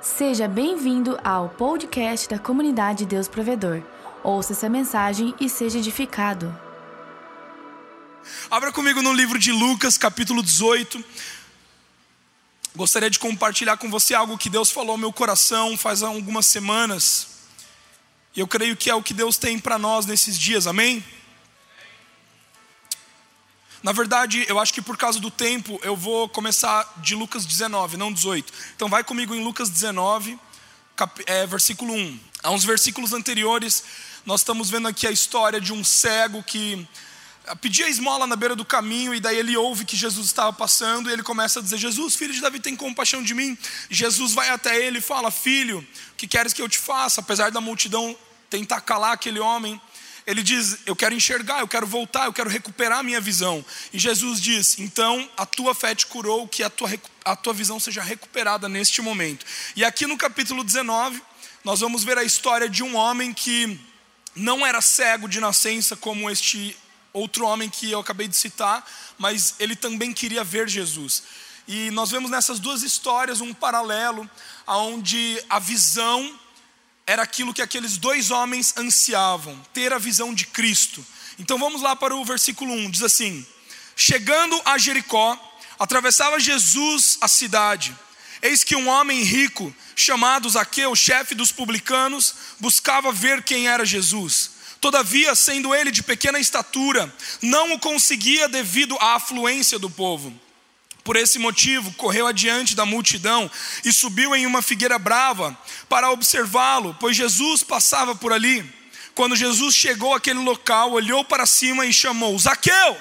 Seja bem-vindo ao podcast da comunidade Deus Provedor. Ouça essa mensagem e seja edificado. Abra comigo no livro de Lucas, capítulo 18. Gostaria de compartilhar com você algo que Deus falou ao meu coração faz algumas semanas. E eu creio que é o que Deus tem para nós nesses dias, amém? Na verdade, eu acho que por causa do tempo, eu vou começar de Lucas 19, não 18. Então, vai comigo em Lucas 19, cap, é, versículo 1. Há uns versículos anteriores, nós estamos vendo aqui a história de um cego que ah, pedia esmola na beira do caminho, e daí ele ouve que Jesus estava passando, e ele começa a dizer: Jesus, filho de Davi, tem compaixão de mim. Jesus vai até ele e fala: Filho, o que queres que eu te faça? Apesar da multidão tentar calar aquele homem, ele diz: Eu quero enxergar, eu quero voltar, eu quero recuperar a minha visão. E Jesus diz: Então a tua fé te curou, que a tua, a tua visão seja recuperada neste momento. E aqui no capítulo 19, nós vamos ver a história de um homem que não era cego de nascença, como este outro homem que eu acabei de citar, mas ele também queria ver Jesus. E nós vemos nessas duas histórias um paralelo, onde a visão era aquilo que aqueles dois homens ansiavam, ter a visão de Cristo. Então vamos lá para o versículo 1, diz assim: Chegando a Jericó, atravessava Jesus a cidade. Eis que um homem rico, chamado Zaqueu, chefe dos publicanos, buscava ver quem era Jesus. Todavia, sendo ele de pequena estatura, não o conseguia devido à afluência do povo. Por esse motivo, correu adiante da multidão e subiu em uma figueira brava para observá-lo, pois Jesus passava por ali. Quando Jesus chegou àquele local, olhou para cima e chamou: Zaqueu,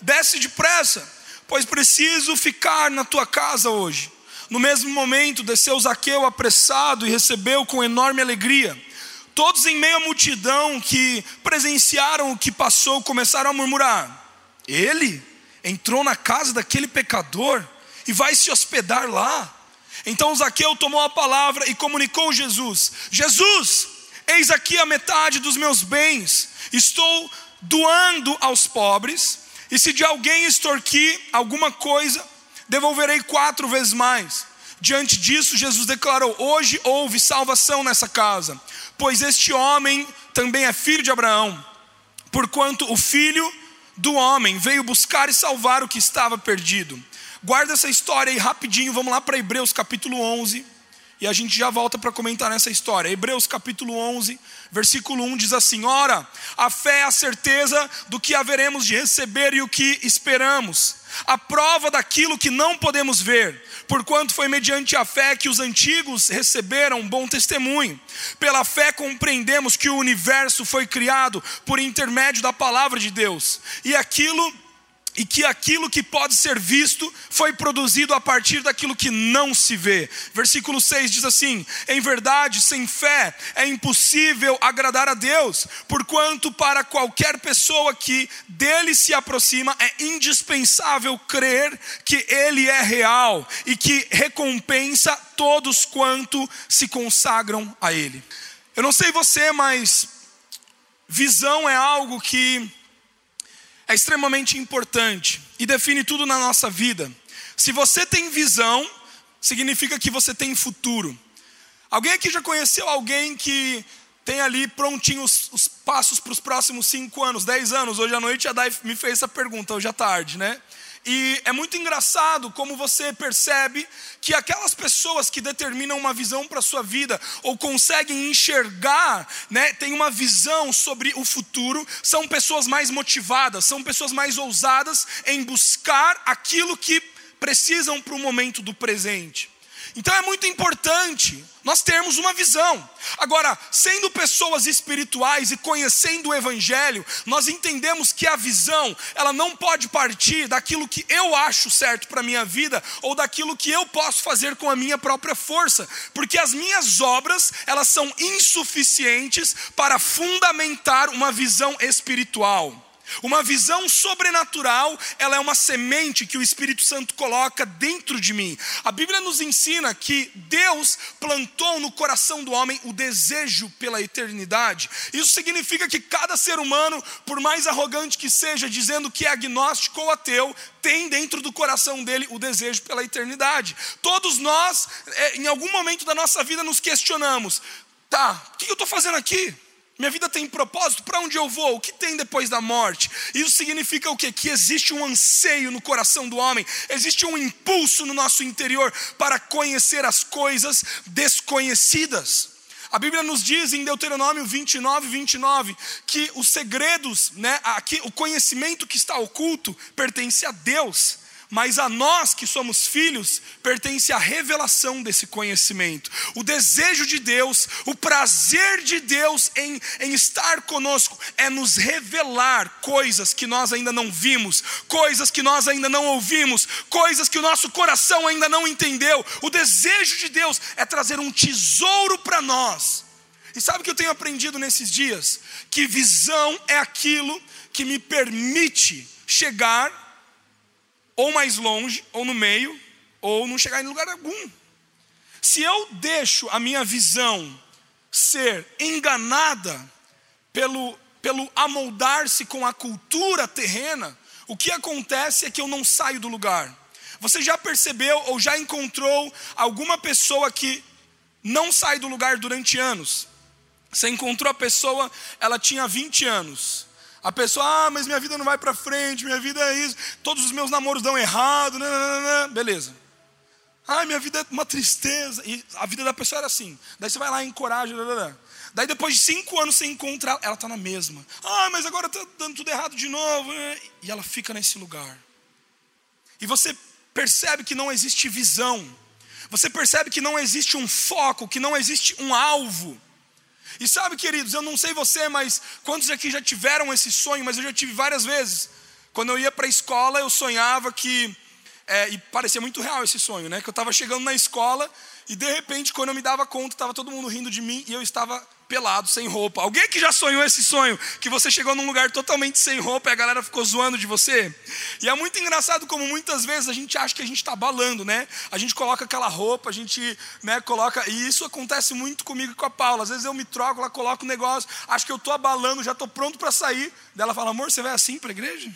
desce depressa, pois preciso ficar na tua casa hoje. No mesmo momento, desceu Zaqueu apressado e recebeu com enorme alegria. Todos em meio à multidão que presenciaram o que passou começaram a murmurar: Ele? Entrou na casa daquele pecador e vai se hospedar lá. Então Zaqueu tomou a palavra e comunicou Jesus: Jesus, eis aqui a metade dos meus bens, estou doando aos pobres, e se de alguém extorquir alguma coisa, devolverei quatro vezes mais. Diante disso, Jesus declarou: Hoje houve salvação nessa casa, pois este homem também é filho de Abraão, porquanto o filho do homem veio buscar e salvar o que estava perdido. Guarda essa história aí rapidinho, vamos lá para Hebreus capítulo 11. E a gente já volta para comentar nessa história. Hebreus capítulo 11, versículo 1 diz assim: Ora, a fé é a certeza do que haveremos de receber e o que esperamos, a prova daquilo que não podemos ver, porquanto foi mediante a fé que os antigos receberam bom testemunho. Pela fé compreendemos que o universo foi criado por intermédio da palavra de Deus, e aquilo e que aquilo que pode ser visto foi produzido a partir daquilo que não se vê. Versículo 6 diz assim: Em verdade, sem fé é impossível agradar a Deus, porquanto para qualquer pessoa que dele se aproxima é indispensável crer que ele é real e que recompensa todos quanto se consagram a ele. Eu não sei você, mas visão é algo que é extremamente importante e define tudo na nossa vida. Se você tem visão, significa que você tem futuro. Alguém aqui já conheceu alguém que tem ali prontinho os, os passos para os próximos cinco anos, dez anos? Hoje à noite a Dai me fez essa pergunta, hoje à tarde, né? E é muito engraçado como você percebe que aquelas pessoas que determinam uma visão para a sua vida ou conseguem enxergar, né, tem uma visão sobre o futuro, são pessoas mais motivadas, são pessoas mais ousadas em buscar aquilo que precisam para o momento do presente. Então é muito importante nós termos uma visão. Agora, sendo pessoas espirituais e conhecendo o evangelho, nós entendemos que a visão, ela não pode partir daquilo que eu acho certo para minha vida ou daquilo que eu posso fazer com a minha própria força, porque as minhas obras, elas são insuficientes para fundamentar uma visão espiritual. Uma visão sobrenatural, ela é uma semente que o Espírito Santo coloca dentro de mim. A Bíblia nos ensina que Deus plantou no coração do homem o desejo pela eternidade. Isso significa que cada ser humano, por mais arrogante que seja, dizendo que é agnóstico ou ateu, tem dentro do coração dele o desejo pela eternidade. Todos nós, é, em algum momento da nossa vida, nos questionamos: tá, o que eu estou fazendo aqui? Minha vida tem propósito? Para onde eu vou? O que tem depois da morte? Isso significa o quê? Que existe um anseio no coração do homem, existe um impulso no nosso interior para conhecer as coisas desconhecidas. A Bíblia nos diz em Deuteronômio 29, 29, que os segredos, né, aqui, o conhecimento que está oculto, pertence a Deus mas a nós que somos filhos, pertence a revelação desse conhecimento. O desejo de Deus, o prazer de Deus em, em estar conosco, é nos revelar coisas que nós ainda não vimos, coisas que nós ainda não ouvimos, coisas que o nosso coração ainda não entendeu. O desejo de Deus é trazer um tesouro para nós. E sabe o que eu tenho aprendido nesses dias? Que visão é aquilo que me permite chegar ou mais longe, ou no meio, ou não chegar em lugar algum. Se eu deixo a minha visão ser enganada pelo, pelo amoldar-se com a cultura terrena, o que acontece é que eu não saio do lugar. Você já percebeu ou já encontrou alguma pessoa que não sai do lugar durante anos? Você encontrou a pessoa, ela tinha 20 anos. A pessoa, ah, mas minha vida não vai para frente, minha vida é isso, todos os meus namoros dão errado, né, né, né, beleza. Ah, minha vida é uma tristeza. E a vida da pessoa era assim. Daí você vai lá e encoraja. Daí depois de cinco anos você encontra ela, está na mesma. Ah, mas agora está dando tudo errado de novo. E ela fica nesse lugar. E você percebe que não existe visão. Você percebe que não existe um foco, que não existe um alvo. E sabe, queridos, eu não sei você, mas quantos aqui já tiveram esse sonho? Mas eu já tive várias vezes. Quando eu ia para a escola, eu sonhava que. É, e parecia muito real esse sonho, né? Que eu estava chegando na escola e de repente, quando eu me dava conta, estava todo mundo rindo de mim e eu estava pelado, sem roupa. Alguém que já sonhou esse sonho, que você chegou num lugar totalmente sem roupa e a galera ficou zoando de você? E é muito engraçado como muitas vezes a gente acha que a gente está balando, né? A gente coloca aquela roupa, a gente né, coloca. E isso acontece muito comigo e com a Paula. Às vezes eu me troco, ela coloca o um negócio, acho que eu estou abalando, já estou pronto para sair. Daí ela fala: amor, você vai assim para a igreja?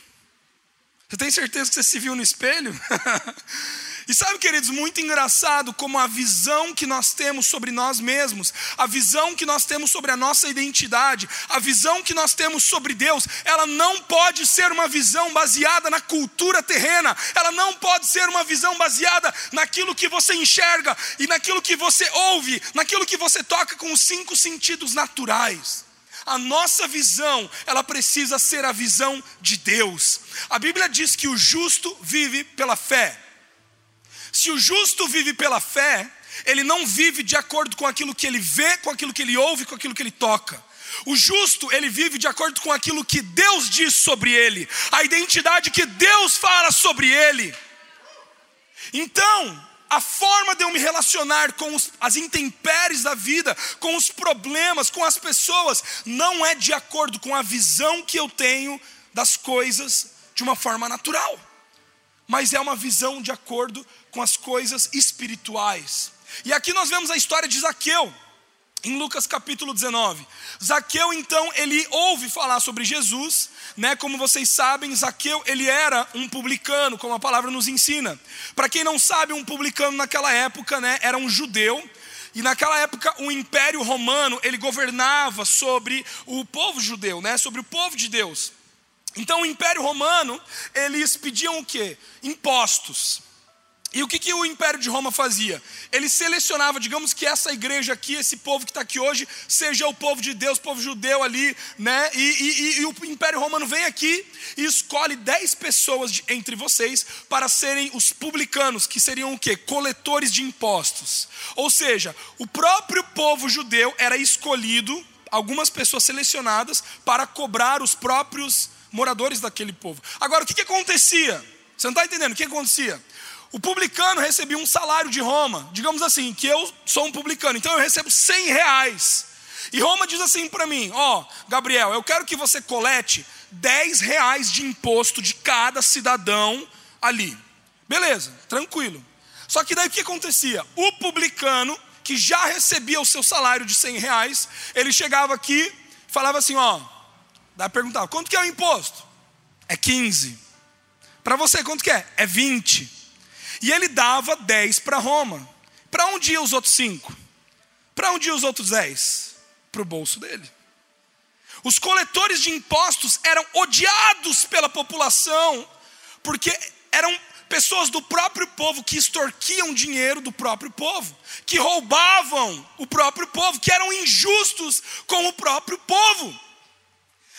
Você tem certeza que você se viu no espelho? E sabe, queridos, muito engraçado como a visão que nós temos sobre nós mesmos, a visão que nós temos sobre a nossa identidade, a visão que nós temos sobre Deus, ela não pode ser uma visão baseada na cultura terrena, ela não pode ser uma visão baseada naquilo que você enxerga e naquilo que você ouve, naquilo que você toca com os cinco sentidos naturais. A nossa visão, ela precisa ser a visão de Deus. A Bíblia diz que o justo vive pela fé. Se o justo vive pela fé, ele não vive de acordo com aquilo que ele vê, com aquilo que ele ouve, com aquilo que ele toca. O justo, ele vive de acordo com aquilo que Deus diz sobre ele, a identidade que Deus fala sobre ele. Então, a forma de eu me relacionar com os, as intempéries da vida, com os problemas, com as pessoas, não é de acordo com a visão que eu tenho das coisas de uma forma natural, mas é uma visão de acordo com as coisas espirituais. E aqui nós vemos a história de Zaqueu, em Lucas capítulo 19. Zaqueu, então, ele ouve falar sobre Jesus, né? Como vocês sabem, Zaqueu, ele era um publicano, como a palavra nos ensina. Para quem não sabe, um publicano naquela época, né, era um judeu. E naquela época, o Império Romano, ele governava sobre o povo judeu, né? Sobre o povo de Deus. Então, o Império Romano, eles pediam o quê? Impostos. E o que, que o Império de Roma fazia? Ele selecionava, digamos que essa igreja aqui, esse povo que está aqui hoje, seja o povo de Deus, o povo judeu ali, né? E, e, e o Império Romano vem aqui e escolhe dez pessoas de, entre vocês para serem os publicanos, que seriam o quê? Coletores de impostos. Ou seja, o próprio povo judeu era escolhido, algumas pessoas selecionadas, para cobrar os próprios moradores daquele povo. Agora, o que, que acontecia? Você não está entendendo o que acontecia? O publicano recebia um salário de Roma, digamos assim, que eu sou um publicano, então eu recebo 100 reais. E Roma diz assim para mim: Ó, oh, Gabriel, eu quero que você colete 10 reais de imposto de cada cidadão ali. Beleza, tranquilo. Só que daí o que acontecia? O publicano, que já recebia o seu salário de 100 reais, ele chegava aqui falava assim: Ó, daí perguntava: quanto que é o imposto? É 15. Para você, quanto que é? É 20. E ele dava 10 para Roma. Para onde ia os outros 5? Para onde iam os outros 10? Para o bolso dele. Os coletores de impostos eram odiados pela população, porque eram pessoas do próprio povo que extorquiam dinheiro do próprio povo, que roubavam o próprio povo, que eram injustos com o próprio povo.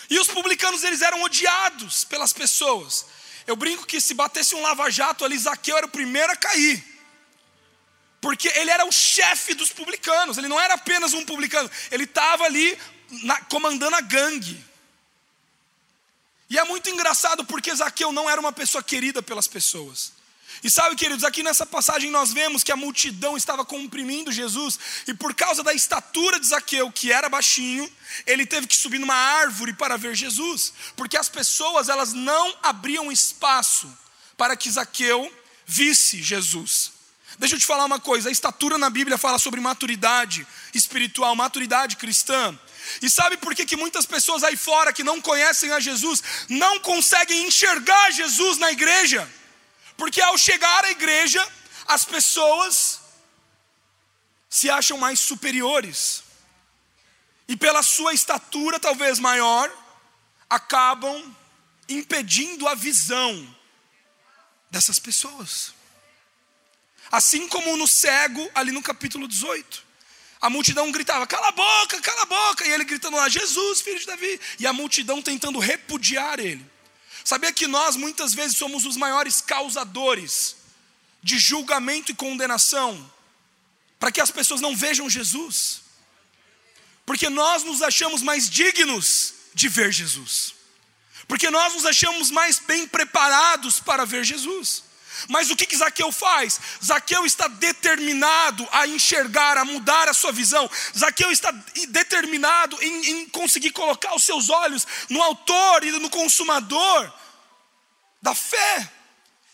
E os publicanos eles eram odiados pelas pessoas. Eu brinco que se batesse um lava-jato ali, Zaqueu era o primeiro a cair. Porque ele era o chefe dos publicanos, ele não era apenas um publicano, ele estava ali na, comandando a gangue. E é muito engraçado porque Zaqueu não era uma pessoa querida pelas pessoas. E sabe, queridos, aqui nessa passagem nós vemos que a multidão estava comprimindo Jesus, e por causa da estatura de Zaqueu, que era baixinho, ele teve que subir numa árvore para ver Jesus, porque as pessoas elas não abriam espaço para que Zaqueu visse Jesus. Deixa eu te falar uma coisa: a estatura na Bíblia fala sobre maturidade espiritual, maturidade cristã. E sabe por que, que muitas pessoas aí fora que não conhecem a Jesus não conseguem enxergar Jesus na igreja? Porque ao chegar à igreja, as pessoas se acham mais superiores. E pela sua estatura talvez maior, acabam impedindo a visão dessas pessoas. Assim como no cego, ali no capítulo 18. A multidão gritava: cala a boca, cala a boca. E ele gritando lá: Jesus, filho de Davi. E a multidão tentando repudiar ele. Sabia que nós muitas vezes somos os maiores causadores de julgamento e condenação para que as pessoas não vejam Jesus? Porque nós nos achamos mais dignos de ver Jesus. Porque nós nos achamos mais bem preparados para ver Jesus. Mas o que, que Zaqueu faz? Zaqueu está determinado a enxergar, a mudar a sua visão. Zaqueu está determinado em, em conseguir colocar os seus olhos no autor e no consumador da fé.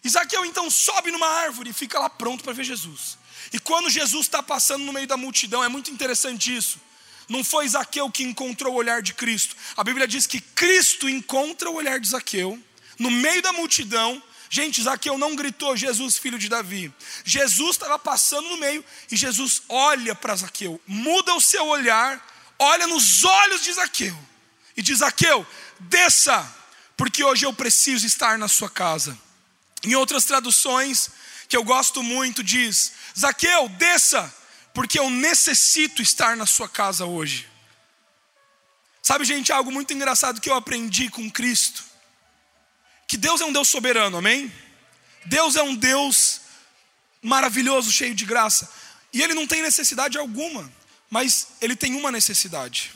E Zaqueu então sobe numa árvore e fica lá pronto para ver Jesus. E quando Jesus está passando no meio da multidão, é muito interessante isso. Não foi Zaqueu que encontrou o olhar de Cristo. A Bíblia diz que Cristo encontra o olhar de Zaqueu no meio da multidão Gente, Zaqueu não gritou Jesus, filho de Davi. Jesus estava passando no meio e Jesus olha para Zaqueu, muda o seu olhar, olha nos olhos de Zaqueu e diz: Zaqueu, desça, porque hoje eu preciso estar na sua casa. Em outras traduções, que eu gosto muito, diz: Zaqueu, desça, porque eu necessito estar na sua casa hoje. Sabe, gente, algo muito engraçado que eu aprendi com Cristo que Deus é um Deus soberano, amém? Deus é um Deus maravilhoso, cheio de graça. E Ele não tem necessidade alguma, mas Ele tem uma necessidade.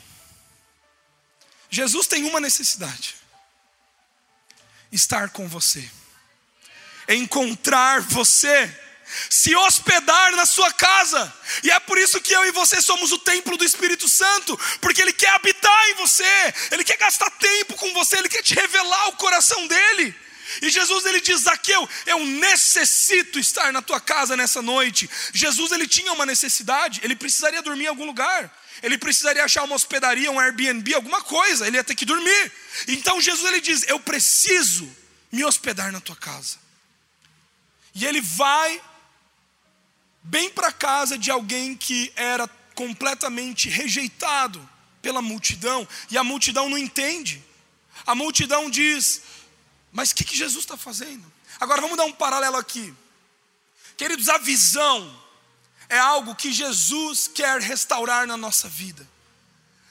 Jesus tem uma necessidade: estar com você, encontrar você se hospedar na sua casa. E é por isso que eu e você somos o templo do Espírito Santo, porque Ele quer habitar em você, Ele quer gastar tempo com você, Ele quer te revelar o coração dele. E Jesus ele diz: Zaqueu, eu necessito estar na tua casa nessa noite. Jesus ele tinha uma necessidade, ele precisaria dormir em algum lugar. Ele precisaria achar uma hospedaria, um Airbnb, alguma coisa, ele ia ter que dormir. Então Jesus ele diz: Eu preciso me hospedar na tua casa. E ele vai bem para casa de alguém que era completamente rejeitado pela multidão, e a multidão não entende. A multidão diz: Mas o que, que Jesus está fazendo? Agora vamos dar um paralelo aqui. Queridos, a visão é algo que Jesus quer restaurar na nossa vida.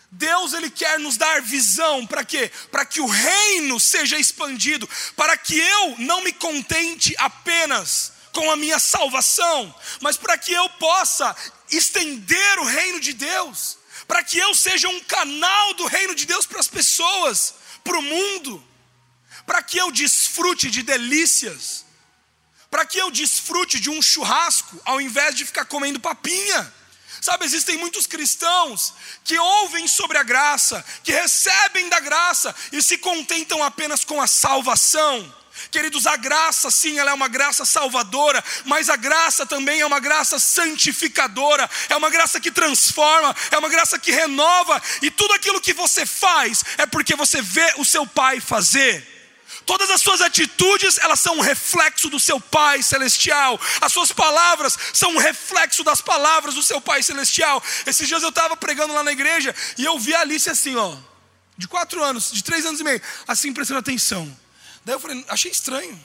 Deus ele quer nos dar visão para quê? Para que o reino seja expandido, para que eu não me contente apenas com a minha salvação, mas para que eu possa estender o reino de Deus, para que eu seja um canal do reino de Deus para as pessoas, para o mundo, para que eu desfrute de delícias, para que eu desfrute de um churrasco, ao invés de ficar comendo papinha, Sabe, existem muitos cristãos que ouvem sobre a graça, que recebem da graça e se contentam apenas com a salvação. Queridos, a graça, sim, ela é uma graça salvadora, mas a graça também é uma graça santificadora, é uma graça que transforma, é uma graça que renova, e tudo aquilo que você faz é porque você vê o seu pai fazer. Todas as suas atitudes, elas são um reflexo do seu Pai celestial. As suas palavras são um reflexo das palavras do seu Pai celestial. Esses dias eu estava pregando lá na igreja e eu vi a Alice assim, ó, de quatro anos, de três anos e meio, assim prestando atenção. Daí eu falei, achei estranho.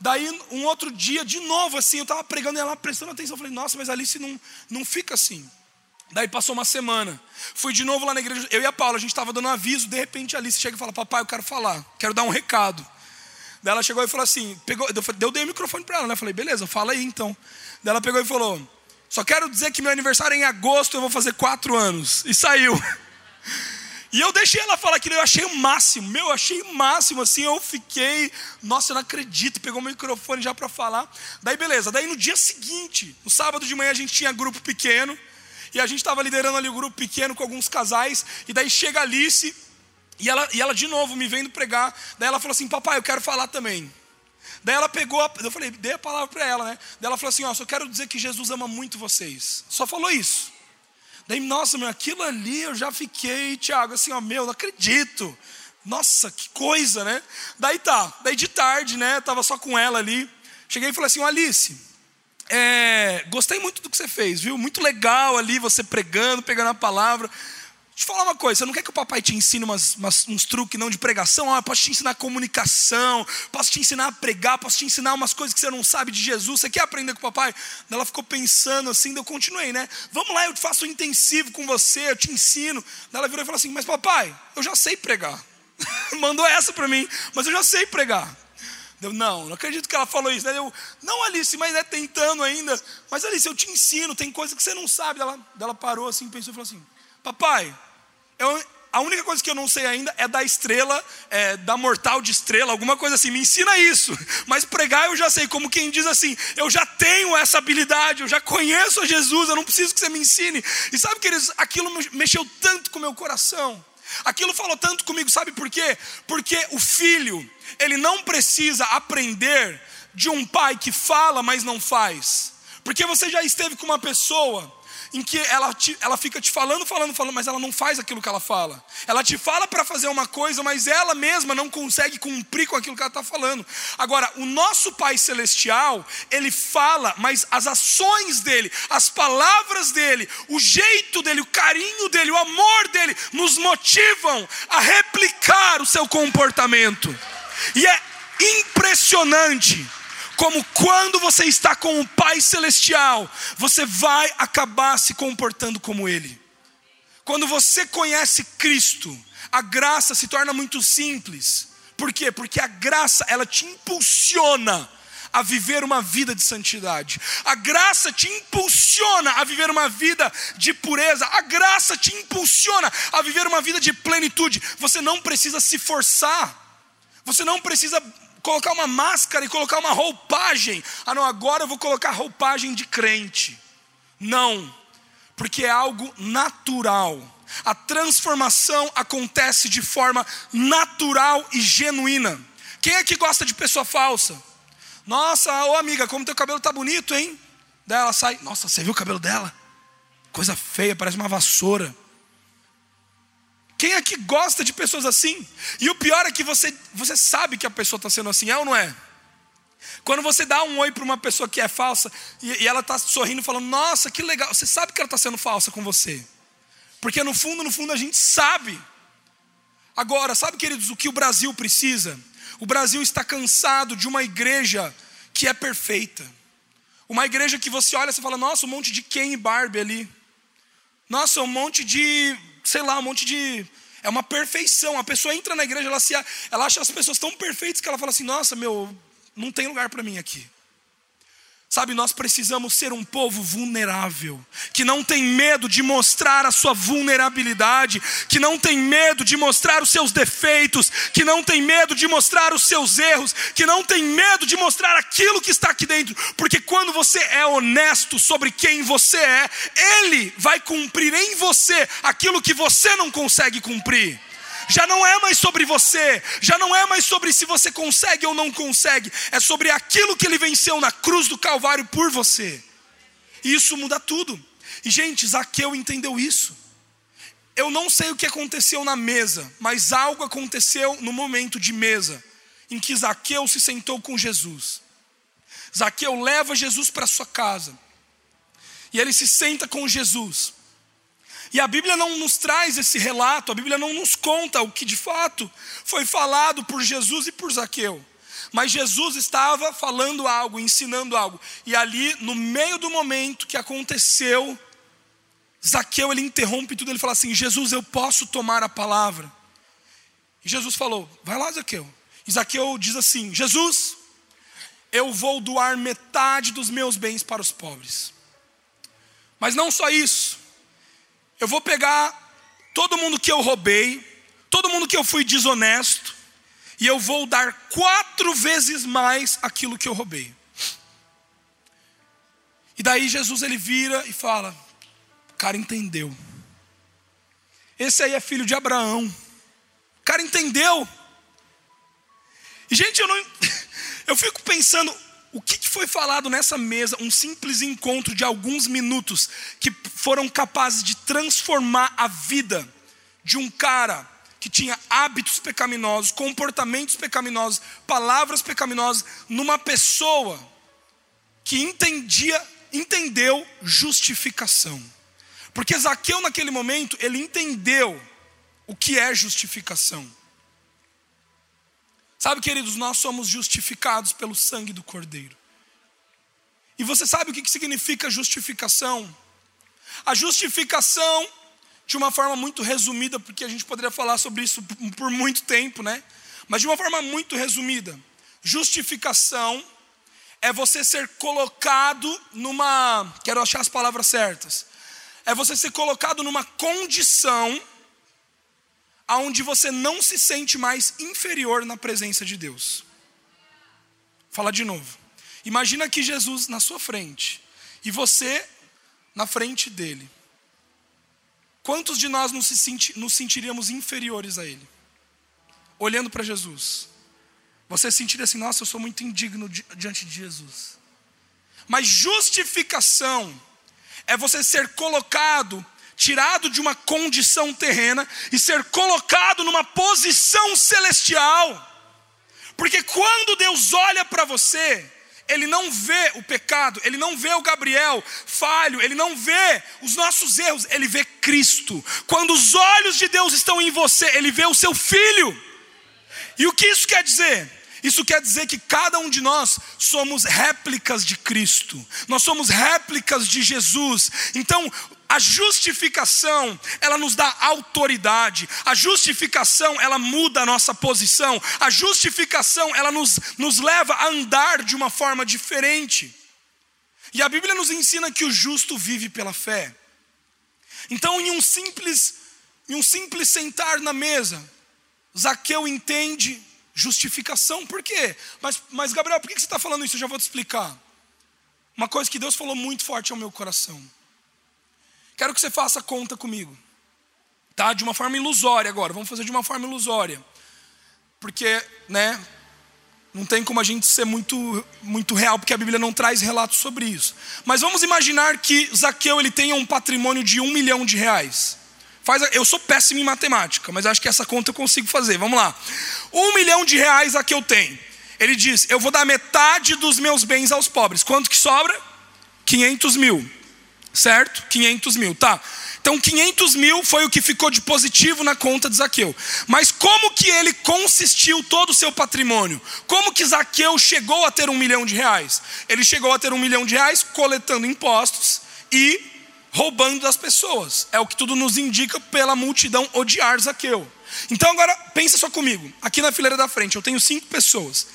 Daí um outro dia, de novo, assim, eu estava pregando e ela prestando atenção. Eu falei, nossa, mas Alice não, não fica assim. Daí passou uma semana. Fui de novo lá na igreja. Eu e a Paula, a gente estava dando um aviso. De repente a Alice chega e fala: Papai, eu quero falar, quero dar um recado. Daí ela chegou e falou assim: pegou, eu dei o microfone para ela, né? Falei: Beleza, fala aí então. Daí ela pegou e falou: Só quero dizer que meu aniversário é em agosto, eu vou fazer quatro anos. E saiu. E eu deixei ela falar aquilo, eu achei o máximo, meu, eu achei o máximo, assim, eu fiquei, nossa, eu não acredito, pegou o microfone já para falar. Daí, beleza, daí no dia seguinte, no sábado de manhã, a gente tinha grupo pequeno, e a gente estava liderando ali o um grupo pequeno com alguns casais, e daí chega a Alice, e ela, e ela de novo me vendo pregar, daí ela falou assim: Papai, eu quero falar também. Daí ela pegou, a, eu falei, dei a palavra para ela, né? Daí ela falou assim: Ó, só quero dizer que Jesus ama muito vocês. Só falou isso. Daí, nossa, meu, aquilo ali eu já fiquei, Tiago, assim, ó, meu, não acredito. Nossa, que coisa, né? Daí tá, daí de tarde, né? Tava só com ela ali. Cheguei e falei assim: Alice, é, gostei muito do que você fez, viu? Muito legal ali você pregando, pegando a palavra. Deixa eu falar uma coisa, você não quer que o papai te ensine umas, umas, uns truques não de pregação? Ah, posso te ensinar comunicação, posso te ensinar a pregar, posso te ensinar umas coisas que você não sabe de Jesus. Você quer aprender com o papai? Ela ficou pensando assim, eu continuei, né? Vamos lá, eu faço um intensivo com você, eu te ensino. Ela virou e falou assim: Mas papai, eu já sei pregar. Mandou essa para mim, mas eu já sei pregar. Eu, não, não acredito que ela falou isso. Eu, não, Alice, mas é tentando ainda. Mas Alice, eu te ensino, tem coisa que você não sabe. Ela, ela parou assim, pensou e falou assim: Papai, eu, a única coisa que eu não sei ainda é da estrela, é, da mortal de estrela, alguma coisa assim. Me ensina isso. Mas pregar eu já sei, como quem diz assim: eu já tenho essa habilidade, eu já conheço a Jesus, eu não preciso que você me ensine. E sabe, queridos, aquilo mexeu tanto com o meu coração. Aquilo falou tanto comigo, sabe por quê? Porque o filho, ele não precisa aprender de um pai que fala, mas não faz. Porque você já esteve com uma pessoa em que ela, te, ela fica te falando, falando, falando, mas ela não faz aquilo que ela fala. Ela te fala para fazer uma coisa, mas ela mesma não consegue cumprir com aquilo que ela está falando. Agora, o nosso Pai Celestial, ele fala, mas as ações dele, as palavras dele, o jeito dele, o carinho dele, o amor dele, nos motivam a replicar o seu comportamento. E é impressionante como quando você está com o Pai Celestial, você vai acabar se comportando como Ele. Quando você conhece Cristo, a graça se torna muito simples. Por quê? Porque a graça, ela te impulsiona a viver uma vida de santidade. A graça te impulsiona a viver uma vida de pureza. A graça te impulsiona a viver uma vida de plenitude. Você não precisa se forçar. Você não precisa colocar uma máscara e colocar uma roupagem. Ah, não, agora eu vou colocar roupagem de crente. Não, porque é algo natural. A transformação acontece de forma natural e genuína. Quem é que gosta de pessoa falsa? Nossa, ô amiga, como teu cabelo tá bonito, hein? Daí ela sai, nossa, você viu o cabelo dela? Coisa feia, parece uma vassoura. Quem é que gosta de pessoas assim? E o pior é que você, você sabe que a pessoa está sendo assim, é ou não é? Quando você dá um oi para uma pessoa que é falsa e, e ela está sorrindo, falando, nossa, que legal, você sabe que ela está sendo falsa com você. Porque no fundo, no fundo, a gente sabe. Agora, sabe, queridos, o que o Brasil precisa? O Brasil está cansado de uma igreja que é perfeita. Uma igreja que você olha e fala, nossa, um monte de Ken e Barbie ali. Nossa, um monte de sei lá, um monte de. É uma perfeição. A pessoa entra na igreja, ela, se, ela acha as pessoas tão perfeitas que ela fala assim: nossa, meu, não tem lugar para mim aqui. Sabe, nós precisamos ser um povo vulnerável, que não tem medo de mostrar a sua vulnerabilidade, que não tem medo de mostrar os seus defeitos, que não tem medo de mostrar os seus erros, que não tem medo de mostrar aquilo que está aqui dentro, porque quando você é honesto sobre quem você é, Ele vai cumprir em você aquilo que você não consegue cumprir já não é mais sobre você, já não é mais sobre se você consegue ou não consegue, é sobre aquilo que ele venceu na cruz do Calvário por você. E isso muda tudo. E gente, Zaqueu entendeu isso. Eu não sei o que aconteceu na mesa, mas algo aconteceu no momento de mesa, em que Zaqueu se sentou com Jesus. Zaqueu leva Jesus para sua casa. E ele se senta com Jesus. E a Bíblia não nos traz esse relato, a Bíblia não nos conta o que de fato foi falado por Jesus e por Zaqueu. Mas Jesus estava falando algo, ensinando algo. E ali, no meio do momento que aconteceu, Zaqueu ele interrompe tudo, ele fala assim: Jesus, eu posso tomar a palavra. E Jesus falou: Vai lá, Zaqueu. E Zaqueu diz assim: Jesus, eu vou doar metade dos meus bens para os pobres. Mas não só isso. Eu vou pegar todo mundo que eu roubei, todo mundo que eu fui desonesto, e eu vou dar quatro vezes mais aquilo que eu roubei. E daí Jesus ele vira e fala: o cara entendeu. Esse aí é filho de Abraão. O cara entendeu. E gente, eu não eu fico pensando, o que foi falado nessa mesa, um simples encontro de alguns minutos, que foram capazes de transformar a vida de um cara que tinha hábitos pecaminosos, comportamentos pecaminosos, palavras pecaminosas, numa pessoa que entendia, entendeu justificação. Porque Zaqueu naquele momento, ele entendeu o que é justificação. Sabe, queridos, nós somos justificados pelo sangue do Cordeiro. E você sabe o que significa justificação? A justificação, de uma forma muito resumida, porque a gente poderia falar sobre isso por muito tempo, né? Mas de uma forma muito resumida, justificação é você ser colocado numa, quero achar as palavras certas, é você ser colocado numa condição aonde você não se sente mais inferior na presença de Deus. Fala de novo. Imagina que Jesus na sua frente e você na frente dele. Quantos de nós nos, senti nos sentiríamos inferiores a ele? Olhando para Jesus. Você sentiria assim, nossa, eu sou muito indigno di diante de Jesus. Mas justificação é você ser colocado tirado de uma condição terrena e ser colocado numa posição celestial. Porque quando Deus olha para você, ele não vê o pecado, ele não vê o Gabriel falho, ele não vê os nossos erros, ele vê Cristo. Quando os olhos de Deus estão em você, ele vê o seu filho. E o que isso quer dizer? Isso quer dizer que cada um de nós somos réplicas de Cristo, nós somos réplicas de Jesus. Então, a justificação, ela nos dá autoridade. A justificação, ela muda a nossa posição. A justificação, ela nos, nos leva a andar de uma forma diferente. E a Bíblia nos ensina que o justo vive pela fé. Então, em um simples, em um simples sentar na mesa, Zaqueu entende justificação. Por quê? Mas, mas Gabriel, por que você está falando isso? Eu já vou te explicar. Uma coisa que Deus falou muito forte ao meu coração. Quero que você faça conta comigo. Tá? De uma forma ilusória agora. Vamos fazer de uma forma ilusória. Porque, né, não tem como a gente ser muito, muito real, porque a Bíblia não traz relatos sobre isso. Mas vamos imaginar que Zaqueu ele tenha um patrimônio de um milhão de reais. Faz, eu sou péssimo em matemática, mas acho que essa conta eu consigo fazer. Vamos lá. Um milhão de reais Zaqueu tem. Ele diz: Eu vou dar metade dos meus bens aos pobres. Quanto que sobra? 500 mil certo? 500 mil, tá. Então 500 mil foi o que ficou de positivo na conta de Zaqueu. Mas como que ele consistiu todo o seu patrimônio? Como que Zaqueu chegou a ter um milhão de reais? Ele chegou a ter um milhão de reais coletando impostos e roubando das pessoas. É o que tudo nos indica pela multidão odiar Zaqueu. Então agora pensa só comigo. Aqui na fileira da frente eu tenho cinco pessoas.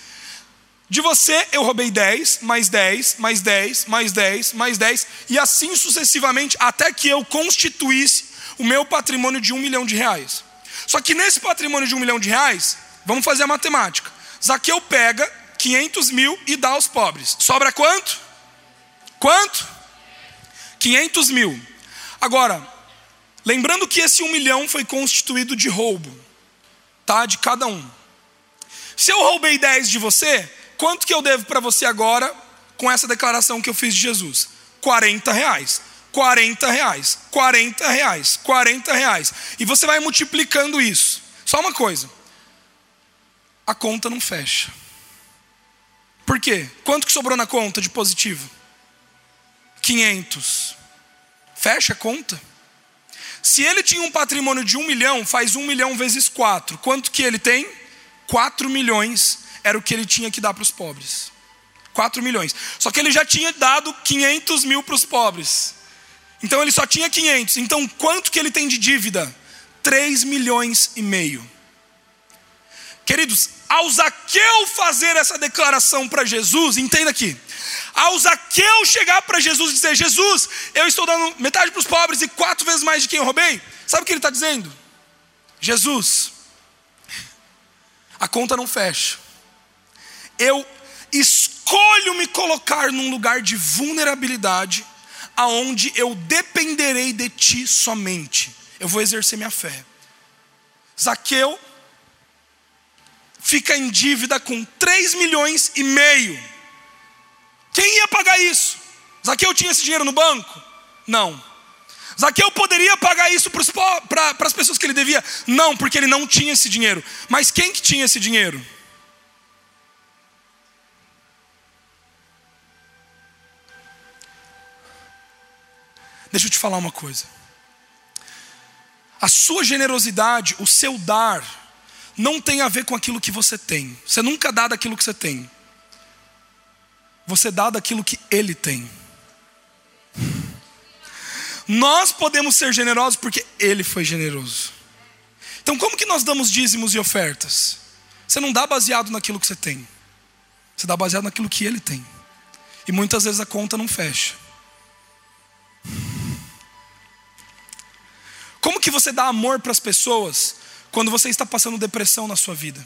De você eu roubei 10, mais 10, mais 10, mais 10, mais 10, e assim sucessivamente, até que eu constituísse o meu patrimônio de um milhão de reais. Só que nesse patrimônio de um milhão de reais, vamos fazer a matemática. Zaqueu pega 500 mil e dá aos pobres. Sobra quanto? Quanto? 500 mil. Agora, lembrando que esse um milhão foi constituído de roubo, tá? De cada um. Se eu roubei 10 de você, Quanto que eu devo para você agora com essa declaração que eu fiz de Jesus? 40 reais. 40 reais, 40 reais, 40 reais. E você vai multiplicando isso. Só uma coisa: a conta não fecha. Por quê? Quanto que sobrou na conta de positivo? 500. Fecha a conta. Se ele tinha um patrimônio de um milhão, faz um milhão vezes quatro. Quanto que ele tem? 4 milhões era o que ele tinha que dar para os pobres. 4 milhões. Só que ele já tinha dado 500 mil para os pobres. Então ele só tinha 500. Então quanto que ele tem de dívida? 3 milhões e meio. Queridos, ao Zaqueu fazer essa declaração para Jesus, entenda aqui. Ao Zaqueu chegar para Jesus e dizer: Jesus, eu estou dando metade para os pobres e quatro vezes mais de quem eu roubei. Sabe o que ele está dizendo? Jesus, a conta não fecha eu escolho me colocar num lugar de vulnerabilidade, aonde eu dependerei de ti somente. Eu vou exercer minha fé. Zaqueu fica em dívida com 3 milhões e meio. Quem ia pagar isso? Zaqueu tinha esse dinheiro no banco? Não. Zaqueu poderia pagar isso para as pessoas que ele devia? Não, porque ele não tinha esse dinheiro. Mas quem que tinha esse dinheiro? Deixa eu te falar uma coisa. A sua generosidade, o seu dar, não tem a ver com aquilo que você tem. Você nunca dá daquilo que você tem. Você dá daquilo que Ele tem. Nós podemos ser generosos porque Ele foi generoso. Então, como que nós damos dízimos e ofertas? Você não dá baseado naquilo que você tem. Você dá baseado naquilo que Ele tem. E muitas vezes a conta não fecha. Que você dá amor para as pessoas quando você está passando depressão na sua vida?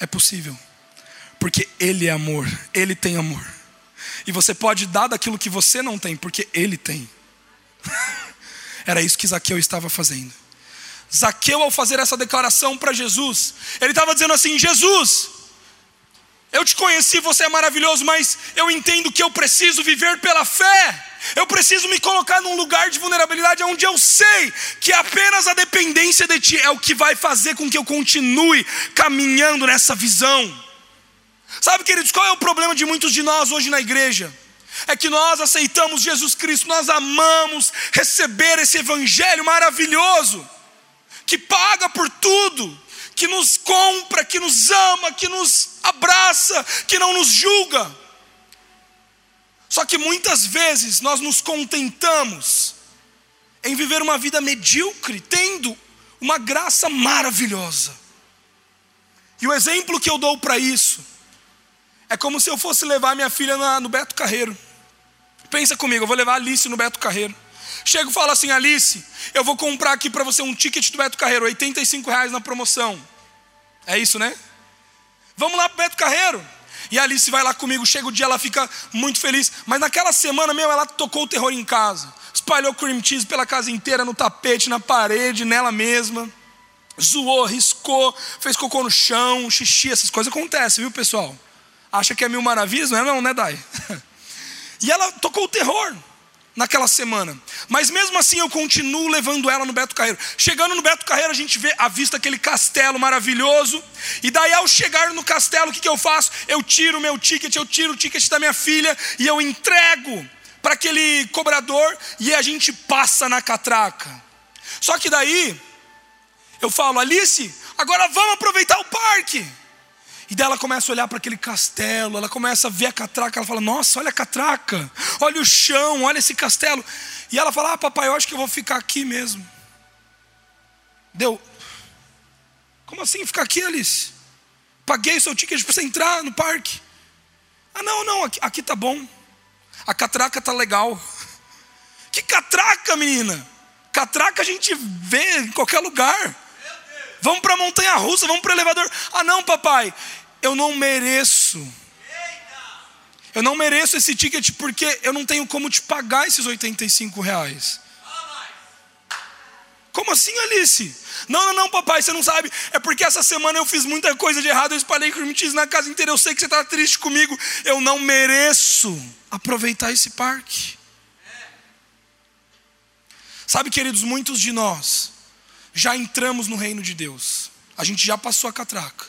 É possível. Porque Ele é amor, Ele tem amor. E você pode dar daquilo que você não tem, porque Ele tem. Era isso que Zaqueu estava fazendo. Zaqueu, ao fazer essa declaração para Jesus, ele estava dizendo assim: Jesus, eu te conheci, você é maravilhoso, mas eu entendo que eu preciso viver pela fé. Eu preciso me colocar num lugar de vulnerabilidade onde eu sei que apenas a dependência de Ti é o que vai fazer com que eu continue caminhando nessa visão. Sabe, queridos, qual é o problema de muitos de nós hoje na igreja? É que nós aceitamos Jesus Cristo, nós amamos receber esse Evangelho maravilhoso, que paga por tudo, que nos compra, que nos ama, que nos abraça, que não nos julga. Só que muitas vezes nós nos contentamos em viver uma vida medíocre, tendo uma graça maravilhosa. E o exemplo que eu dou para isso é como se eu fosse levar minha filha na, no Beto Carreiro. Pensa comigo, eu vou levar a Alice no Beto Carreiro. Chego e falo assim, Alice, eu vou comprar aqui para você um ticket do Beto Carreiro, 85 reais na promoção. É isso, né? Vamos lá pro Beto Carreiro. E a Alice vai lá comigo, chega o dia, ela fica muito feliz. Mas naquela semana mesmo, ela tocou o terror em casa. Espalhou cream cheese pela casa inteira, no tapete, na parede, nela mesma. Zoou, riscou, fez cocô no chão, xixi, essas coisas acontecem, viu pessoal? Acha que é mil maravilhas? Não é não, né Dai? E ela tocou o terror naquela semana. Mas mesmo assim eu continuo levando ela no Beto Carreiro. Chegando no Beto Carreiro, a gente vê a vista aquele castelo maravilhoso. E daí, ao chegar no castelo, o que, que eu faço? Eu tiro o meu ticket, eu tiro o ticket da minha filha e eu entrego para aquele cobrador e a gente passa na catraca. Só que daí, eu falo, Alice, agora vamos aproveitar o parque. E daí ela começa a olhar para aquele castelo, ela começa a ver a catraca, ela fala: Nossa, olha a catraca, olha o chão, olha esse castelo. E ela fala: Ah, papai, eu acho que eu vou ficar aqui mesmo. Deu. Como assim ficar aqui, Alice? Paguei seu ticket para você entrar no parque. Ah, não, não, aqui, aqui tá bom. A catraca tá legal. Que catraca, menina? Catraca a gente vê em qualquer lugar. Vamos para a montanha russa, vamos para o elevador. Ah, não, papai, eu não mereço. Eu não mereço esse ticket porque eu não tenho como te pagar esses 85 reais. Como assim, Alice? Não, não, não, papai, você não sabe. É porque essa semana eu fiz muita coisa de errado, eu espalhei crimitis na casa inteira. Eu sei que você está triste comigo. Eu não mereço aproveitar esse parque. Sabe, queridos, muitos de nós já entramos no reino de Deus. A gente já passou a catraca.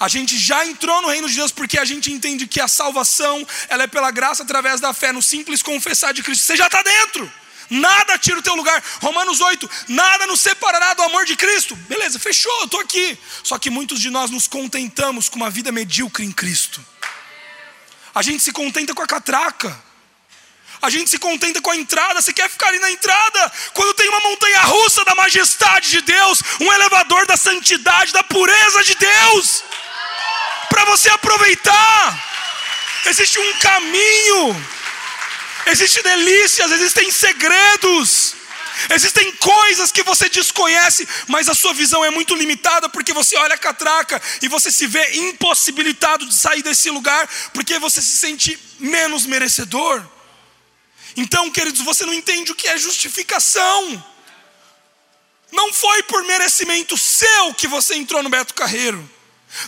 A gente já entrou no reino de Deus porque a gente entende que a salvação ela é pela graça através da fé, no simples confessar de Cristo. Você já está dentro. Nada tira o teu lugar. Romanos 8, nada nos separará do amor de Cristo. Beleza, fechou, eu estou aqui. Só que muitos de nós nos contentamos com uma vida medíocre em Cristo. A gente se contenta com a catraca. A gente se contenta com a entrada, você quer ficar ali na entrada, quando tem uma montanha russa da majestade de Deus, um elevador da santidade, da pureza de Deus para você aproveitar. Existe um caminho, existem delícias, existem segredos, existem coisas que você desconhece, mas a sua visão é muito limitada porque você olha a catraca e você se vê impossibilitado de sair desse lugar porque você se sente menos merecedor. Então, queridos, você não entende o que é justificação. Não foi por merecimento seu que você entrou no Beto Carreiro.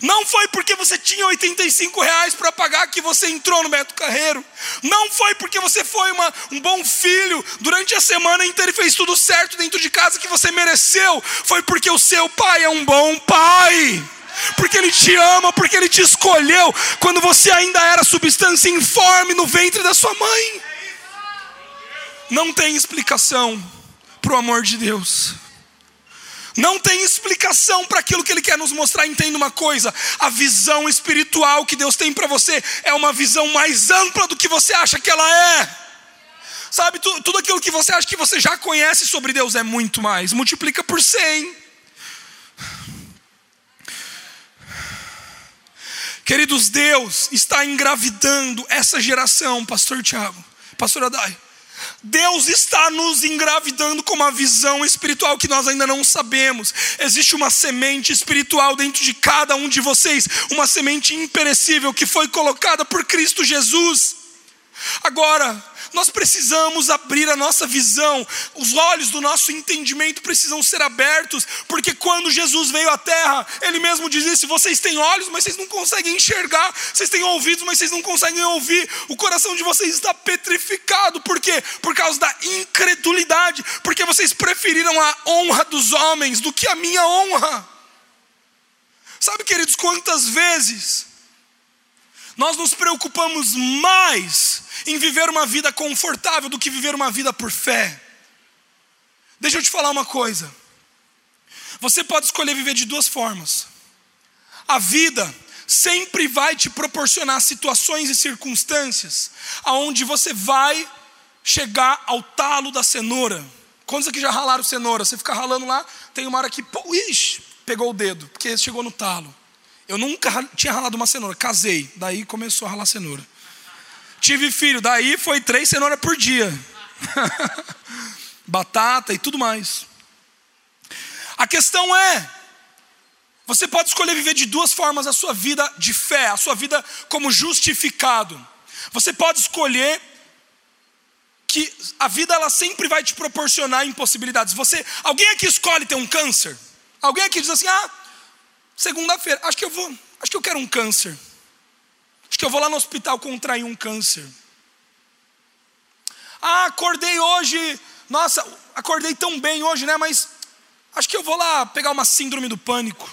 Não foi porque você tinha 85 reais para pagar que você entrou no Beto Carreiro. Não foi porque você foi uma, um bom filho durante a semana inteira e fez tudo certo dentro de casa que você mereceu. Foi porque o seu pai é um bom pai. Porque ele te ama, porque ele te escolheu quando você ainda era substância informe no ventre da sua mãe. Não tem explicação para o amor de Deus. Não tem explicação para aquilo que Ele quer nos mostrar. Entenda uma coisa: a visão espiritual que Deus tem para você é uma visão mais ampla do que você acha que ela é. Sabe, tudo, tudo aquilo que você acha que você já conhece sobre Deus é muito mais. Multiplica por cem. Queridos, Deus está engravidando essa geração, Pastor Tiago, Pastor Adai. Deus está nos engravidando com uma visão espiritual que nós ainda não sabemos. Existe uma semente espiritual dentro de cada um de vocês, uma semente imperecível que foi colocada por Cristo Jesus. Agora, nós precisamos abrir a nossa visão, os olhos do nosso entendimento precisam ser abertos, porque quando Jesus veio à terra, ele mesmo diz isso: vocês têm olhos, mas vocês não conseguem enxergar, vocês têm ouvidos, mas vocês não conseguem ouvir, o coração de vocês está petrificado, por quê? Por causa da incredulidade, porque vocês preferiram a honra dos homens do que a minha honra. Sabe, queridos, quantas vezes nós nos preocupamos mais em viver uma vida confortável do que viver uma vida por fé. Deixa eu te falar uma coisa. Você pode escolher viver de duas formas. A vida sempre vai te proporcionar situações e circunstâncias aonde você vai chegar ao talo da cenoura. Quantos aqui já ralaram cenoura? Você fica ralando lá, tem uma hora que, pô, ixi, pegou o dedo, porque chegou no talo. Eu nunca tinha ralado uma cenoura, casei, daí começou a ralar cenoura. Tive filho, daí foi três cenouras por dia. Batata e tudo mais. A questão é, você pode escolher viver de duas formas a sua vida de fé, a sua vida como justificado. Você pode escolher que a vida ela sempre vai te proporcionar impossibilidades. Você, alguém aqui escolhe ter um câncer? Alguém aqui diz assim: "Ah, segunda-feira, acho que eu vou, acho que eu quero um câncer". Acho que eu vou lá no hospital contrair um câncer. Ah, acordei hoje. Nossa, acordei tão bem hoje, né? Mas acho que eu vou lá pegar uma síndrome do pânico.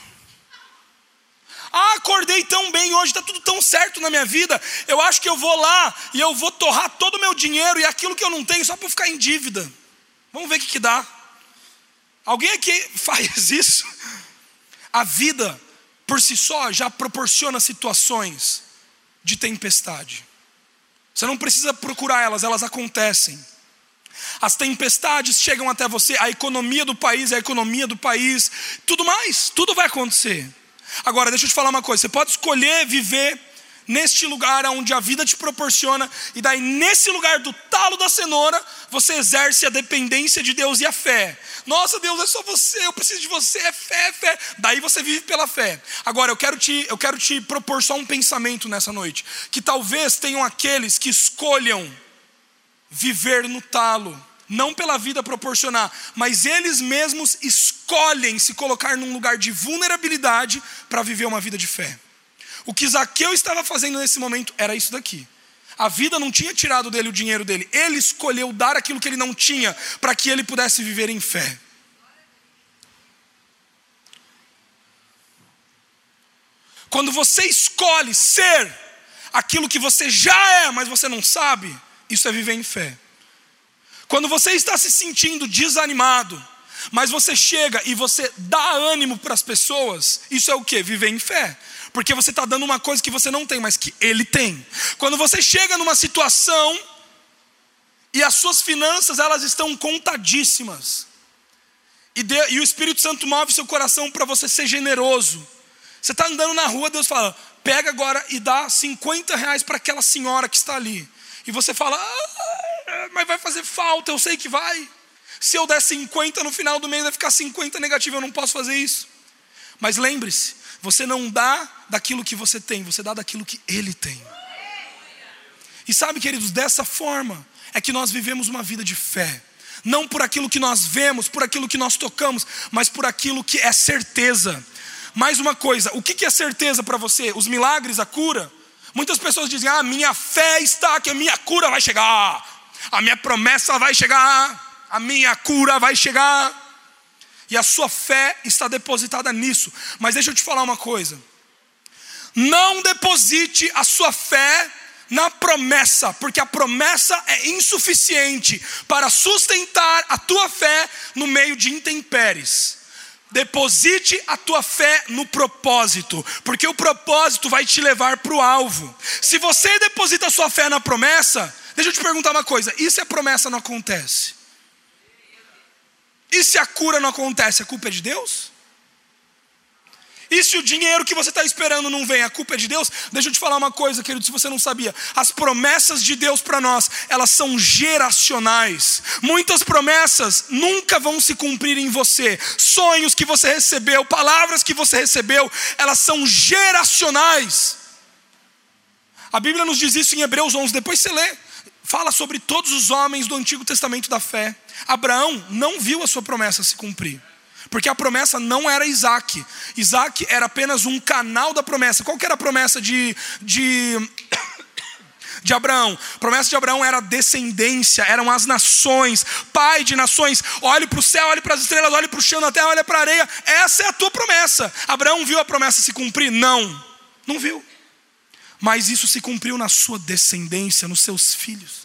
Ah, acordei tão bem hoje, está tudo tão certo na minha vida. Eu acho que eu vou lá e eu vou torrar todo o meu dinheiro e aquilo que eu não tenho só para ficar em dívida. Vamos ver o que, que dá. Alguém aqui faz isso? A vida, por si só, já proporciona situações de tempestade. Você não precisa procurar elas, elas acontecem. As tempestades chegam até você, a economia do país é a economia do país, tudo mais, tudo vai acontecer. Agora, deixa eu te falar uma coisa: você pode escolher viver neste lugar onde a vida te proporciona, e daí nesse lugar do talo da cenoura, você exerce a dependência de Deus e a fé. Nossa, Deus, é só você, eu preciso de você, é fé, é fé. Daí você vive pela fé. Agora, eu quero te, eu quero te propor só um pensamento nessa noite, que talvez tenham aqueles que escolham viver no talo não pela vida proporcionar, mas eles mesmos escolhem se colocar num lugar de vulnerabilidade para viver uma vida de fé. O que Zaqueu estava fazendo nesse momento era isso daqui. A vida não tinha tirado dele o dinheiro dele, ele escolheu dar aquilo que ele não tinha para que ele pudesse viver em fé. Quando você escolhe ser aquilo que você já é, mas você não sabe, isso é viver em fé. Quando você está se sentindo desanimado, mas você chega e você dá ânimo para as pessoas, isso é o que? Viver em fé. Porque você está dando uma coisa que você não tem, mas que ele tem. Quando você chega numa situação e as suas finanças elas estão contadíssimas, e, de, e o Espírito Santo move seu coração para você ser generoso. Você está andando na rua, Deus fala: pega agora e dá 50 reais para aquela senhora que está ali. E você fala: ah, mas vai fazer falta, eu sei que vai. Se eu der 50 no final do mês, vai ficar 50 negativo, eu não posso fazer isso. Mas lembre-se, você não dá daquilo que você tem, você dá daquilo que Ele tem. E sabe, queridos, dessa forma é que nós vivemos uma vida de fé. Não por aquilo que nós vemos, por aquilo que nós tocamos, mas por aquilo que é certeza. Mais uma coisa, o que é certeza para você? Os milagres, a cura? Muitas pessoas dizem: Ah, minha fé está que a minha cura vai chegar a minha promessa vai chegar, a minha cura vai chegar. E a sua fé está depositada nisso. Mas deixa eu te falar uma coisa. Não deposite a sua fé na promessa, porque a promessa é insuficiente para sustentar a tua fé no meio de intempéries. Deposite a tua fé no propósito, porque o propósito vai te levar para o alvo. Se você deposita a sua fé na promessa, Deixa eu te perguntar uma coisa: e se a promessa não acontece? E se a cura não acontece, a culpa é de Deus? E se o dinheiro que você está esperando não vem, a culpa é de Deus? Deixa eu te falar uma coisa, querido, se você não sabia. As promessas de Deus para nós, elas são geracionais. Muitas promessas nunca vão se cumprir em você. Sonhos que você recebeu, palavras que você recebeu, elas são geracionais. A Bíblia nos diz isso em Hebreus 11, depois você lê fala sobre todos os homens do Antigo Testamento da fé. Abraão não viu a sua promessa se cumprir. Porque a promessa não era Isaac. Isaac era apenas um canal da promessa. Qual que era a promessa de, de, de Abraão? A promessa de Abraão era descendência, eram as nações, pai de nações. Olhe para o céu, olhe para as estrelas, olhe para o chão, na terra, olhe para a areia. Essa é a tua promessa. Abraão viu a promessa se cumprir? Não, não viu. Mas isso se cumpriu na sua descendência, nos seus filhos.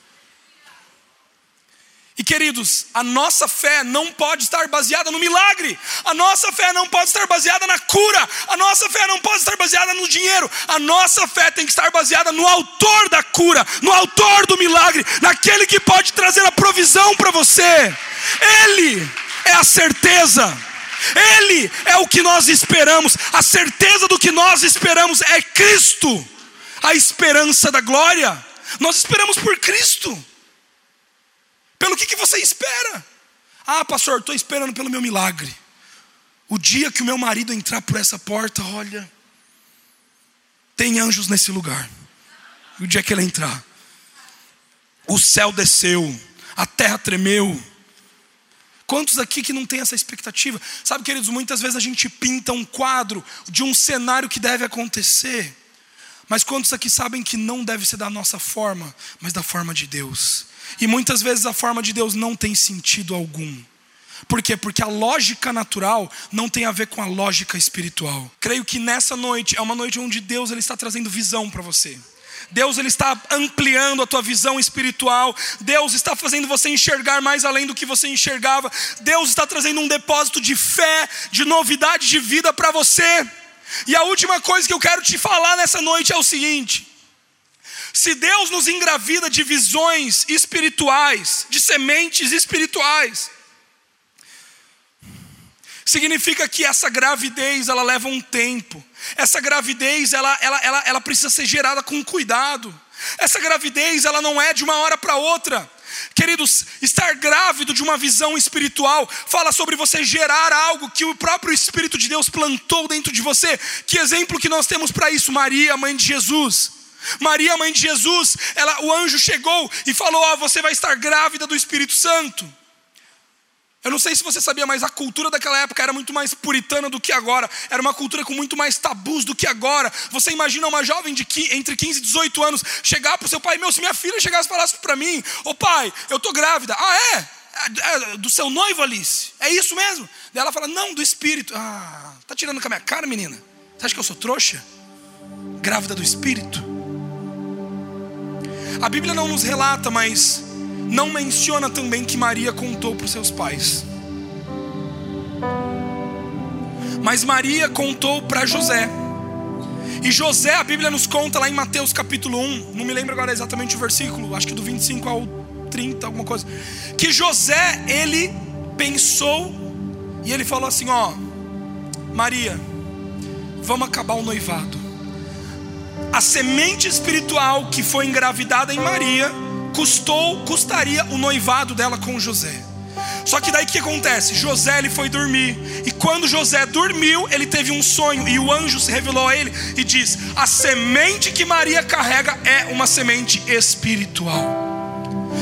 E queridos, a nossa fé não pode estar baseada no milagre, a nossa fé não pode estar baseada na cura, a nossa fé não pode estar baseada no dinheiro, a nossa fé tem que estar baseada no autor da cura, no autor do milagre, naquele que pode trazer a provisão para você. Ele é a certeza. Ele é o que nós esperamos, a certeza do que nós esperamos é Cristo, a esperança da glória. Nós esperamos por Cristo. Pelo que, que você espera? Ah, pastor, estou esperando pelo meu milagre. O dia que o meu marido entrar por essa porta, olha, tem anjos nesse lugar. O dia que ele entrar, o céu desceu, a terra tremeu. Quantos aqui que não tem essa expectativa? Sabe, queridos, muitas vezes a gente pinta um quadro de um cenário que deve acontecer. Mas quantos aqui sabem que não deve ser da nossa forma, mas da forma de Deus? E muitas vezes a forma de Deus não tem sentido algum. Por quê? Porque a lógica natural não tem a ver com a lógica espiritual. Creio que nessa noite é uma noite onde Deus ele está trazendo visão para você. Deus ele está ampliando a tua visão espiritual. Deus está fazendo você enxergar mais além do que você enxergava. Deus está trazendo um depósito de fé, de novidade de vida para você. E a última coisa que eu quero te falar nessa noite é o seguinte: se Deus nos engravida de visões espirituais, de sementes espirituais, Significa que essa gravidez, ela leva um tempo. Essa gravidez, ela, ela, ela, ela precisa ser gerada com cuidado. Essa gravidez, ela não é de uma hora para outra. Queridos, estar grávido de uma visão espiritual fala sobre você gerar algo que o próprio Espírito de Deus plantou dentro de você. Que exemplo que nós temos para isso? Maria, mãe de Jesus. Maria, mãe de Jesus, ela, o anjo chegou e falou: oh, Você vai estar grávida do Espírito Santo. Eu não sei se você sabia, mas a cultura daquela época era muito mais puritana do que agora. Era uma cultura com muito mais tabus do que agora. Você imagina uma jovem de entre 15 e 18 anos chegar para o seu pai: Meu, se minha filha chegasse e falasse para mim: Ô pai, eu tô grávida. Ah, é? é? é? Do seu noivo, Alice? É isso mesmo? Daí ela fala: Não, do espírito. Ah, tá tirando com a minha cara, menina? Você acha que eu sou trouxa? Grávida do espírito? A Bíblia não nos relata, mas não menciona também que Maria contou para os seus pais. Mas Maria contou para José. E José, a Bíblia nos conta lá em Mateus capítulo 1, não me lembro agora exatamente o versículo, acho que do 25 ao 30, alguma coisa. Que José, ele pensou e ele falou assim: Ó, Maria, vamos acabar o noivado. A semente espiritual que foi engravidada em Maria custou, custaria o noivado dela com José. Só que daí o que acontece? José ele foi dormir. E quando José dormiu, ele teve um sonho. E o anjo se revelou a ele e diz: A semente que Maria carrega é uma semente espiritual.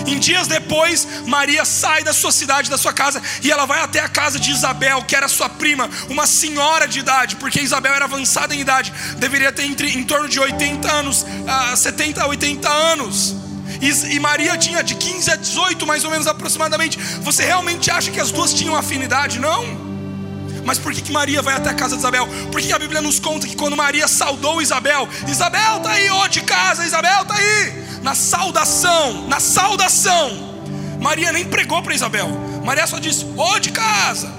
Em dias depois, Maria sai da sua cidade, da sua casa, e ela vai até a casa de Isabel, que era sua prima, uma senhora de idade, porque Isabel era avançada em idade, deveria ter entre, em torno de 80 anos, uh, 70 a 80 anos e, Maria tinha de 15 a 18, mais ou menos aproximadamente. Você realmente acha que as duas tinham afinidade? Não. Mas por que, que Maria vai até a casa de Isabel? Porque a Bíblia nos conta que quando Maria saudou Isabel, Isabel está aí, ô de casa, Isabel está aí. Na saudação, na saudação. Maria nem pregou para Isabel. Maria só disse, ô de casa.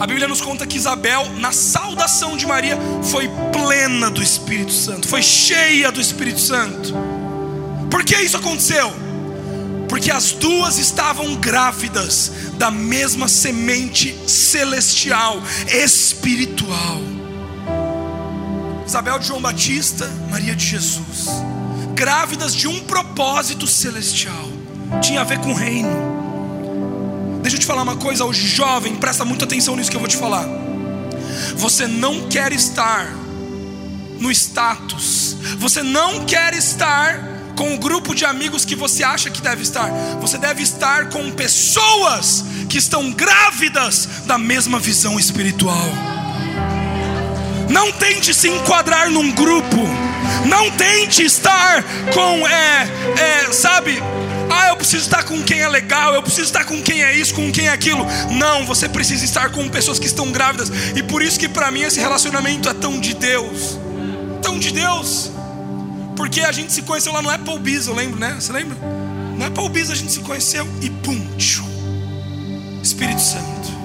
A Bíblia nos conta que Isabel, na saudação de Maria, foi plena do Espírito Santo, foi cheia do Espírito Santo. Por que isso aconteceu? Porque as duas estavam grávidas da mesma semente celestial, espiritual. Isabel de João Batista, Maria de Jesus, grávidas de um propósito celestial, tinha a ver com o reino. Deixa eu te falar uma coisa hoje, jovem, presta muita atenção nisso que eu vou te falar. Você não quer estar no status, você não quer estar com o grupo de amigos que você acha que deve estar. Você deve estar com pessoas que estão grávidas da mesma visão espiritual. Não tente se enquadrar num grupo. Não tente estar com, é, é, sabe? Ah, eu preciso estar com quem é legal, eu preciso estar com quem é isso, com quem é aquilo. Não, você precisa estar com pessoas que estão grávidas. E por isso que para mim esse relacionamento é tão de Deus. Tão de Deus. Porque a gente se conheceu lá no Applebee's, eu lembro, né? Você lembra? No Applebee's a gente se conheceu e pum, tchum, Espírito Santo.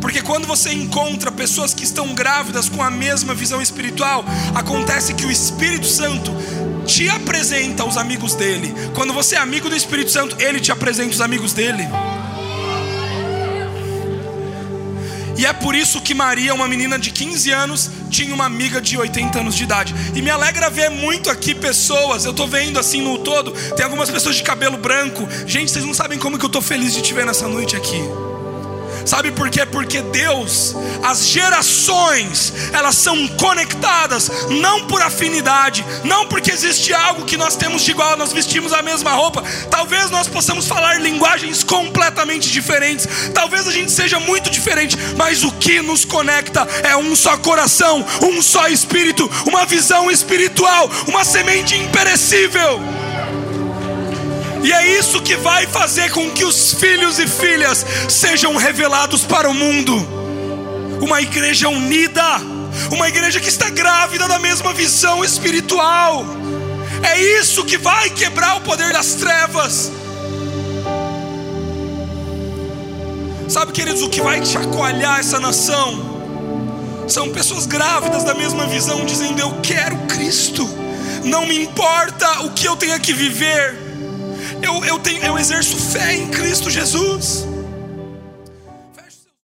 Porque quando você encontra pessoas que estão grávidas com a mesma visão espiritual, acontece que o Espírito Santo te apresenta os amigos dele. Quando você é amigo do Espírito Santo, ele te apresenta os amigos dele. E é por isso que Maria, uma menina de 15 anos, tinha uma amiga de 80 anos de idade. E me alegra ver muito aqui pessoas, eu estou vendo assim no todo, tem algumas pessoas de cabelo branco. Gente, vocês não sabem como que eu estou feliz de te ver nessa noite aqui. Sabe por quê? Porque Deus, as gerações, elas são conectadas não por afinidade, não porque existe algo que nós temos de igual, nós vestimos a mesma roupa. Talvez nós possamos falar linguagens completamente diferentes, talvez a gente seja muito diferente, mas o que nos conecta é um só coração, um só espírito, uma visão espiritual, uma semente imperecível. E é isso que vai fazer com que os filhos e filhas sejam revelados para o mundo. Uma igreja unida, uma igreja que está grávida da mesma visão espiritual. É isso que vai quebrar o poder das trevas. Sabe, queridos, o que vai chacoalhar essa nação? São pessoas grávidas da mesma visão, dizendo: Eu quero Cristo, não me importa o que eu tenha que viver, eu, eu, tenho, eu exerço fé em Cristo Jesus.